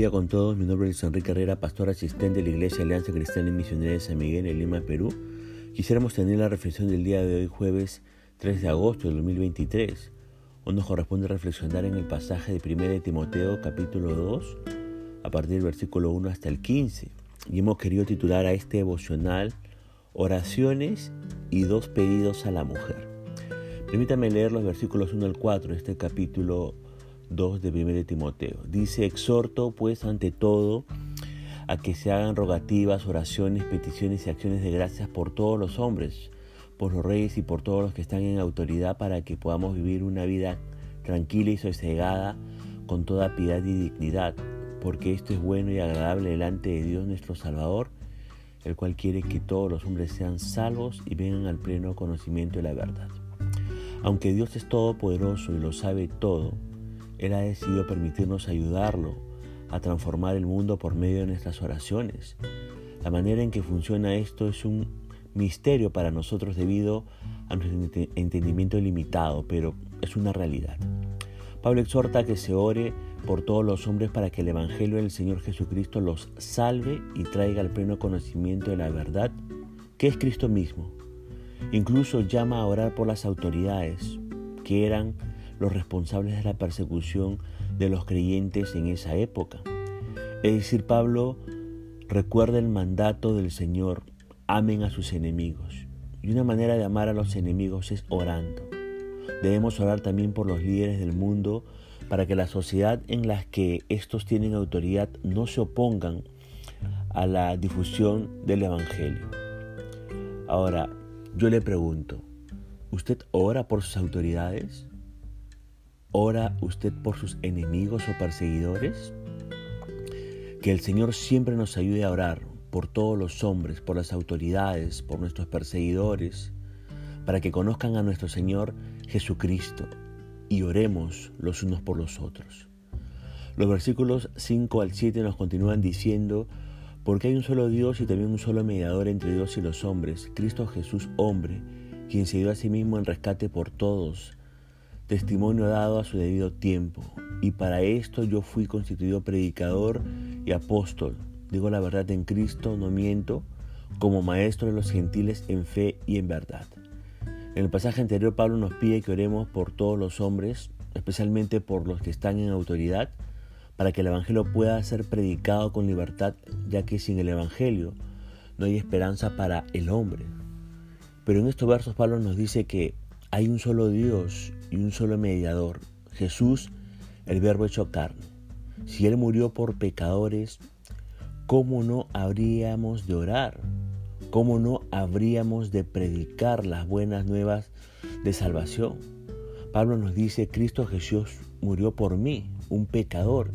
día con todos, mi nombre es Enrique Herrera, pastor asistente de la Iglesia Alianza Cristiana y Misionera de San Miguel en Lima, Perú. Quisiéramos tener la reflexión del día de hoy, jueves 3 de agosto del 2023. Hoy nos corresponde reflexionar en el pasaje de 1 Timoteo capítulo 2, a partir del versículo 1 hasta el 15. Y hemos querido titular a este devocional Oraciones y dos pedidos a la mujer. Permítame leer los versículos 1 al 4 de este capítulo 2 de 1 Timoteo. Dice, exhorto pues ante todo a que se hagan rogativas, oraciones, peticiones y acciones de gracias por todos los hombres, por los reyes y por todos los que están en autoridad para que podamos vivir una vida tranquila y sosegada con toda piedad y dignidad, porque esto es bueno y agradable delante de Dios nuestro Salvador, el cual quiere que todos los hombres sean salvos y vengan al pleno conocimiento de la verdad. Aunque Dios es todopoderoso y lo sabe todo, él ha decidido permitirnos ayudarlo a transformar el mundo por medio de nuestras oraciones. La manera en que funciona esto es un misterio para nosotros debido a nuestro entendimiento limitado, pero es una realidad. Pablo exhorta que se ore por todos los hombres para que el Evangelio del Señor Jesucristo los salve y traiga al pleno conocimiento de la verdad, que es Cristo mismo. Incluso llama a orar por las autoridades, que eran los responsables de la persecución de los creyentes en esa época. Es decir, Pablo recuerda el mandato del Señor, amen a sus enemigos. Y una manera de amar a los enemigos es orando. Debemos orar también por los líderes del mundo para que la sociedad en la que estos tienen autoridad no se opongan a la difusión del Evangelio. Ahora, yo le pregunto, ¿usted ora por sus autoridades? ¿Ora usted por sus enemigos o perseguidores? Que el Señor siempre nos ayude a orar por todos los hombres, por las autoridades, por nuestros perseguidores, para que conozcan a nuestro Señor Jesucristo y oremos los unos por los otros. Los versículos 5 al 7 nos continúan diciendo, porque hay un solo Dios y también un solo mediador entre Dios y los hombres, Cristo Jesús hombre, quien se dio a sí mismo en rescate por todos testimonio dado a su debido tiempo. Y para esto yo fui constituido predicador y apóstol. Digo la verdad en Cristo, no miento, como maestro de los gentiles en fe y en verdad. En el pasaje anterior Pablo nos pide que oremos por todos los hombres, especialmente por los que están en autoridad, para que el Evangelio pueda ser predicado con libertad, ya que sin el Evangelio no hay esperanza para el hombre. Pero en estos versos Pablo nos dice que hay un solo Dios y un solo mediador, Jesús, el verbo hecho carne. Si Él murió por pecadores, ¿cómo no habríamos de orar? ¿Cómo no habríamos de predicar las buenas nuevas de salvación? Pablo nos dice, Cristo Jesús murió por mí, un pecador,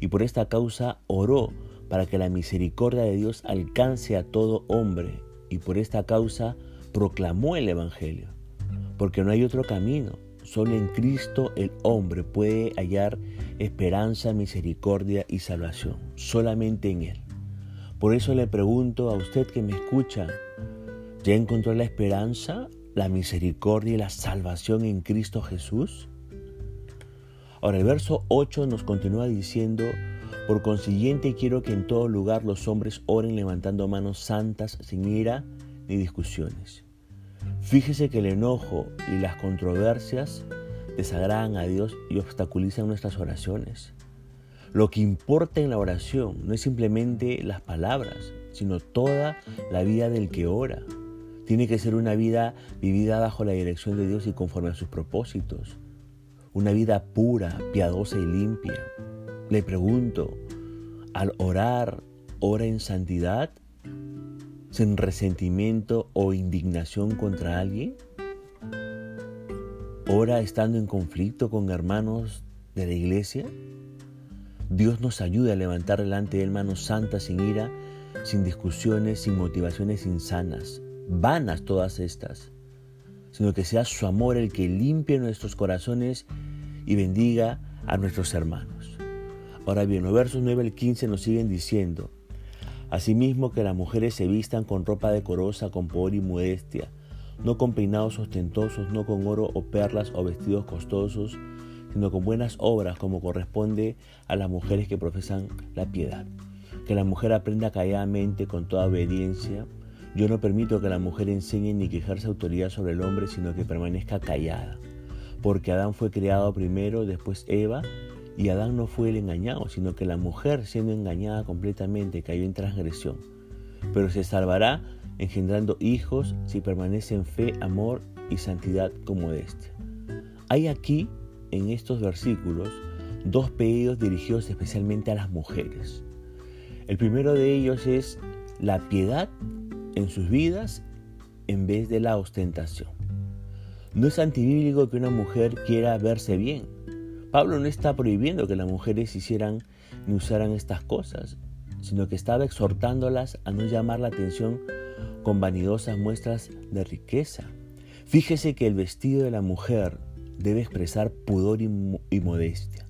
y por esta causa oró para que la misericordia de Dios alcance a todo hombre, y por esta causa proclamó el Evangelio porque no hay otro camino. Solo en Cristo el hombre puede hallar esperanza, misericordia y salvación. Solamente en Él. Por eso le pregunto a usted que me escucha, ¿ya encontró la esperanza, la misericordia y la salvación en Cristo Jesús? Ahora el verso 8 nos continúa diciendo, por consiguiente quiero que en todo lugar los hombres oren levantando manos santas sin ira ni discusiones. Fíjese que el enojo y las controversias desagradan a Dios y obstaculizan nuestras oraciones. Lo que importa en la oración no es simplemente las palabras, sino toda la vida del que ora. Tiene que ser una vida vivida bajo la dirección de Dios y conforme a sus propósitos. Una vida pura, piadosa y limpia. Le pregunto, al orar, ¿ora en santidad? Sin resentimiento o indignación contra alguien? ¿Ora estando en conflicto con hermanos de la iglesia? Dios nos ayuda a levantar delante de él manos santas sin ira, sin discusiones, sin motivaciones insanas, vanas todas estas, sino que sea su amor el que limpie nuestros corazones y bendiga a nuestros hermanos. Ahora bien, los versos 9 al 15 nos siguen diciendo, Asimismo que las mujeres se vistan con ropa decorosa, con poder y modestia, no con peinados ostentosos, no con oro o perlas o vestidos costosos, sino con buenas obras como corresponde a las mujeres que profesan la piedad. Que la mujer aprenda calladamente con toda obediencia. Yo no permito que la mujer enseñe ni que ejerza autoridad sobre el hombre, sino que permanezca callada. Porque Adán fue creado primero, después Eva, y Adán no fue el engañado, sino que la mujer, siendo engañada completamente, cayó en transgresión. Pero se salvará engendrando hijos si permanece en fe, amor y santidad con modestia. Hay aquí, en estos versículos, dos pedidos dirigidos especialmente a las mujeres. El primero de ellos es la piedad en sus vidas en vez de la ostentación. No es antibíblico que una mujer quiera verse bien. Pablo no está prohibiendo que las mujeres hicieran ni usaran estas cosas, sino que estaba exhortándolas a no llamar la atención con vanidosas muestras de riqueza. Fíjese que el vestido de la mujer debe expresar pudor y, modestia.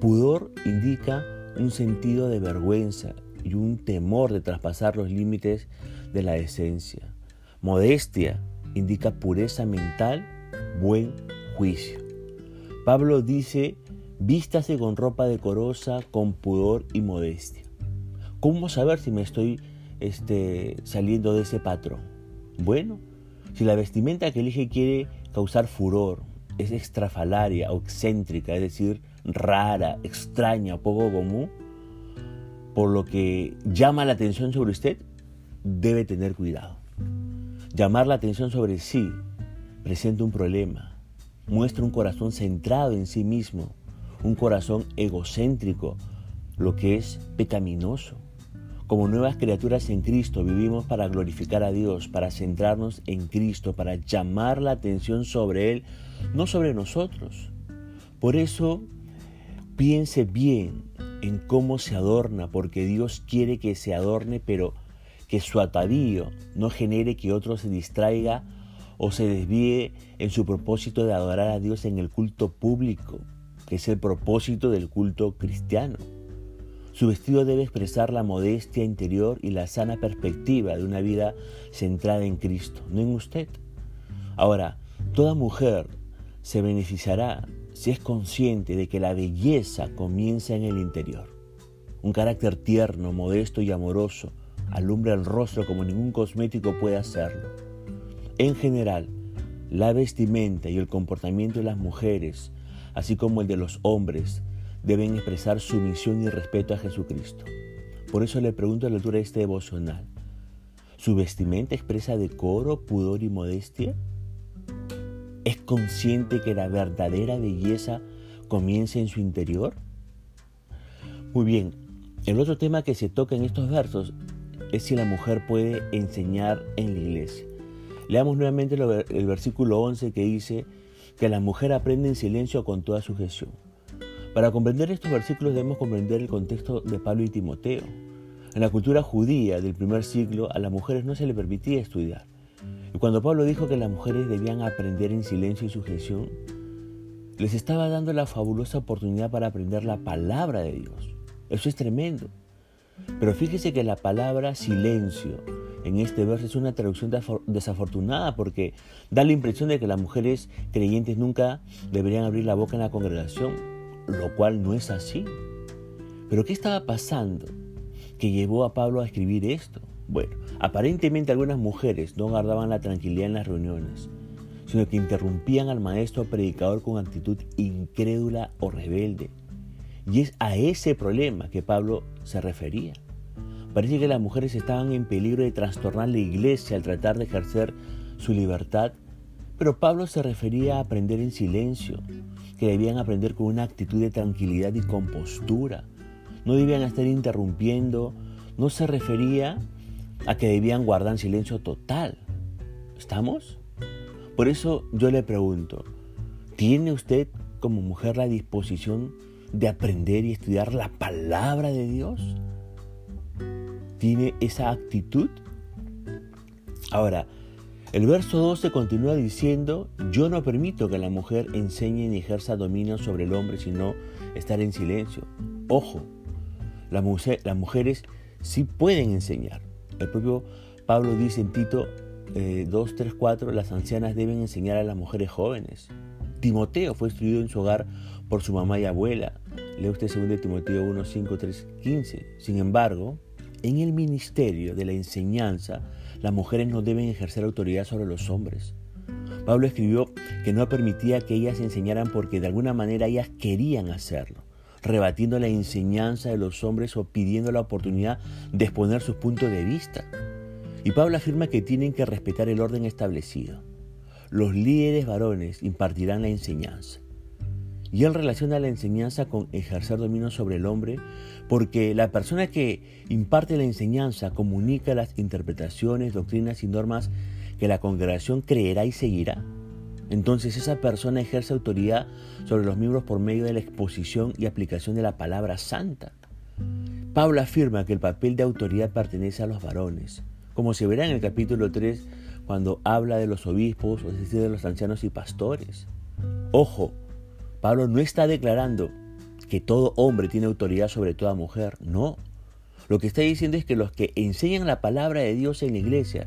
Pudor indica un sentido de vergüenza y un temor de traspasar los límites de la esencia. Modestia indica pureza mental, buen juicio. Pablo dice, vístase con ropa decorosa, con pudor y modestia. ¿Cómo saber si me estoy este, saliendo de ese patrón? Bueno, si la vestimenta que elige quiere causar furor, es extrafalaria o excéntrica, es decir, rara, extraña, poco común, por lo que llama la atención sobre usted, debe tener cuidado. Llamar la atención sobre sí presenta un problema, muestra un corazón centrado en sí mismo, un corazón egocéntrico, lo que es pecaminoso. Como nuevas criaturas en Cristo vivimos para glorificar a Dios, para centrarnos en Cristo, para llamar la atención sobre Él, no sobre nosotros. Por eso piense bien en cómo se adorna, porque Dios quiere que se adorne, pero que su atavío no genere que otro se distraiga o se desvíe en su propósito de adorar a Dios en el culto público, que es el propósito del culto cristiano. Su vestido debe expresar la modestia interior y la sana perspectiva de una vida centrada en Cristo, no en usted. Ahora, toda mujer se beneficiará si es consciente de que la belleza comienza en el interior. Un carácter tierno, modesto y amoroso alumbra el rostro como ningún cosmético puede hacerlo. En general, la vestimenta y el comportamiento de las mujeres, así como el de los hombres, deben expresar sumisión y respeto a Jesucristo. Por eso le pregunto a la altura de este devocional, ¿su vestimenta expresa decoro, pudor y modestia? ¿Es consciente que la verdadera belleza comienza en su interior? Muy bien, el otro tema que se toca en estos versos es si la mujer puede enseñar en la iglesia. Leamos nuevamente el versículo 11 que dice que la mujer aprende en silencio con toda sujeción. Para comprender estos versículos debemos comprender el contexto de Pablo y Timoteo. En la cultura judía del primer siglo a las mujeres no se le permitía estudiar. Y cuando Pablo dijo que las mujeres debían aprender en silencio y sujeción, les estaba dando la fabulosa oportunidad para aprender la palabra de Dios. Eso es tremendo. Pero fíjese que la palabra silencio en este verso es una traducción desafortunada porque da la impresión de que las mujeres creyentes nunca deberían abrir la boca en la congregación lo cual no es así. Pero ¿qué estaba pasando que llevó a Pablo a escribir esto? Bueno, aparentemente algunas mujeres no guardaban la tranquilidad en las reuniones, sino que interrumpían al maestro predicador con actitud incrédula o rebelde. Y es a ese problema que Pablo se refería. Parece que las mujeres estaban en peligro de trastornar la iglesia al tratar de ejercer su libertad, pero Pablo se refería a aprender en silencio, que debían aprender con una actitud de tranquilidad y compostura. No debían estar interrumpiendo, no se refería a que debían guardar silencio total. ¿Estamos? Por eso yo le pregunto, ¿tiene usted como mujer la disposición de aprender y estudiar la palabra de Dios? ¿Tiene esa actitud? Ahora, el verso 12 continúa diciendo, yo no permito que la mujer enseñe ni ejerza dominio sobre el hombre, sino estar en silencio. Ojo, las, mujeres sí pueden enseñar. El propio Pablo dice en Tito 2, 3, 4, las ancianas deben enseñar a las mujeres jóvenes. Timoteo fue instruido en su hogar por su mamá y abuela. Lee usted 2 Timoteo 1, 5, 3, 15. Sin embargo, en el ministerio de la enseñanza, las mujeres no deben ejercer autoridad sobre los hombres. Pablo escribió que no permitía que ellas enseñaran porque de alguna manera ellas querían hacerlo, rebatiendo la enseñanza de los hombres o pidiendo la oportunidad de exponer sus puntos de vista. Y Pablo afirma que tienen que respetar el orden establecido. Los líderes varones impartirán la enseñanza. Y él relaciona la enseñanza con ejercer dominio sobre el hombre, porque la persona que imparte la enseñanza comunica las interpretaciones, doctrinas y normas que la congregación creerá y seguirá. Entonces esa persona ejerce autoridad sobre los miembros por medio de la exposición y aplicación de la palabra santa. Pablo afirma que el papel de autoridad pertenece a los varones, como se verá en el capítulo 3 cuando habla de los obispos, es decir, de los ancianos y pastores. Ojo, Pablo no está declarando que todo hombre tiene autoridad sobre toda mujer, no. Lo que está diciendo es que los que enseñan la palabra de Dios en la iglesia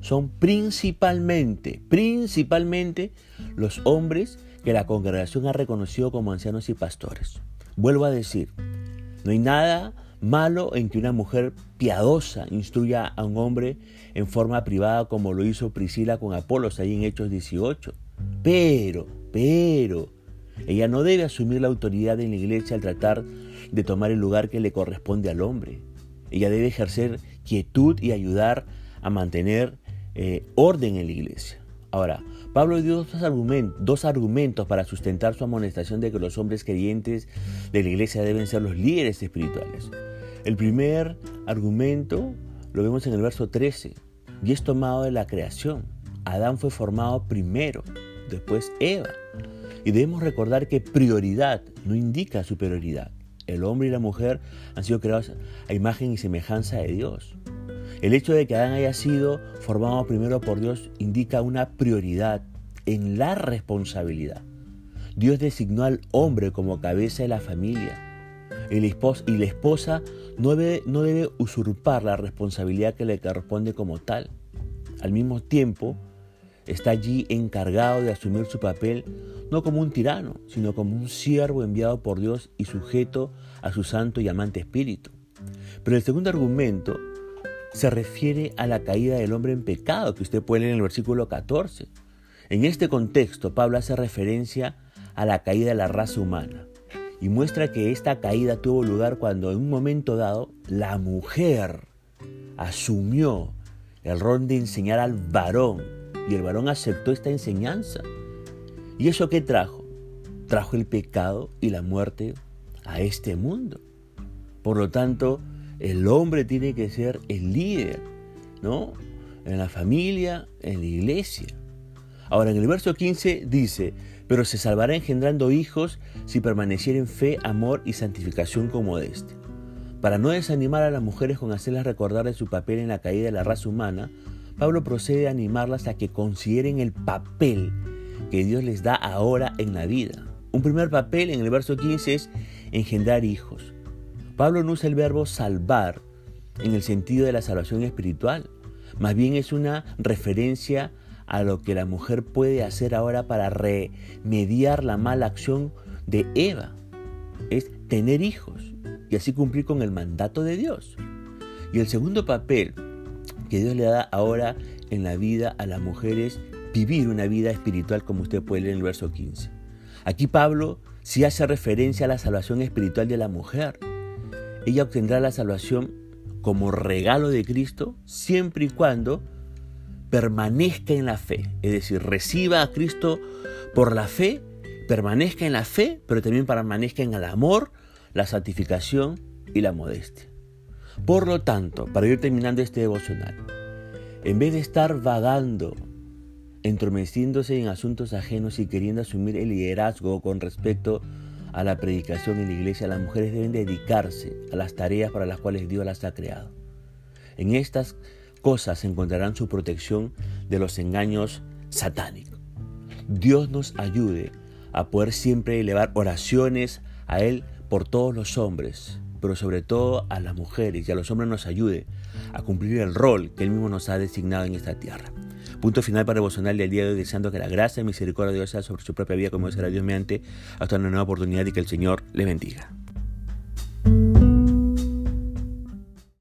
son principalmente, principalmente los hombres que la congregación ha reconocido como ancianos y pastores. Vuelvo a decir, no hay nada malo en que una mujer piadosa instruya a un hombre en forma privada como lo hizo Priscila con Apolos ahí en Hechos 18. Pero, pero, ella no debe asumir la autoridad en la iglesia al tratar de tomar el lugar que le corresponde al hombre. Ella debe ejercer quietud y ayudar a mantener eh, orden en la iglesia. Ahora, Pablo dio dos dos argumentos para sustentar su amonestación de que los hombres creyentes de la iglesia deben ser los líderes espirituales. El primer argumento lo vemos en el verso 13 y es tomado de la creación. Adán fue formado primero, después Eva. Y debemos recordar que prioridad no indica superioridad. El hombre y la mujer han sido creados a imagen y semejanza de Dios. El hecho de que Adán haya sido formado primero por Dios indica una prioridad en la responsabilidad. Dios designó al hombre como cabeza de la familia. El esposo, y la esposa no debe, no debe usurpar la responsabilidad que le corresponde como tal. Al mismo tiempo, está allí encargado de asumir su papel no como un tirano, sino como un siervo enviado por Dios y sujeto a su santo y amante espíritu. Pero el segundo argumento se refiere a la caída del hombre en pecado, que usted puede leer en el versículo 14. En este contexto, Pablo hace referencia a la caída de la raza humana y muestra que esta caída tuvo lugar cuando en un momento dado la mujer asumió el rol de enseñar al varón y el varón aceptó esta enseñanza. ¿Y eso qué trajo? Trajo el pecado y la muerte a este mundo. Por lo tanto, el hombre tiene que ser el líder, ¿no? En la familia, en la iglesia. Ahora, en el verso 15 dice, pero se salvará engendrando hijos si permaneciera en fe, amor y santificación como este. Para no desanimar a las mujeres con hacerlas recordar de su papel en la caída de la raza humana, Pablo procede a animarlas a que consideren el papel que Dios les da ahora en la vida. Un primer papel en el verso 15 es engendrar hijos. Pablo no usa el verbo salvar en el sentido de la salvación espiritual, más bien es una referencia a lo que la mujer puede hacer ahora para remediar la mala acción de Eva, es tener hijos y así cumplir con el mandato de Dios. Y el segundo papel que Dios le da ahora en la vida a las mujeres vivir una vida espiritual como usted puede leer en el verso 15. Aquí Pablo sí hace referencia a la salvación espiritual de la mujer. Ella obtendrá la salvación como regalo de Cristo siempre y cuando permanezca en la fe, es decir, reciba a Cristo por la fe, permanezca en la fe, pero también permanezca en el amor, la santificación y la modestia. Por lo tanto, para ir terminando este devocional, en vez de estar vagando, entromeciéndose en asuntos ajenos y queriendo asumir el liderazgo con respecto a la predicación en la iglesia, las mujeres deben dedicarse a las tareas para las cuales Dios las ha creado. En estas cosas encontrarán su protección de los engaños satánicos. Dios nos ayude a poder siempre elevar oraciones a Él por todos los hombres, pero sobre todo a las mujeres y a los hombres nos ayude a cumplir el rol que Él mismo nos ha designado en esta tierra. Punto final para Bolsonaro el día de hoy, deseando que la gracia y misericordia sea sobre su propia vida, como será Dios mediante, hasta una nueva oportunidad y que el Señor le bendiga.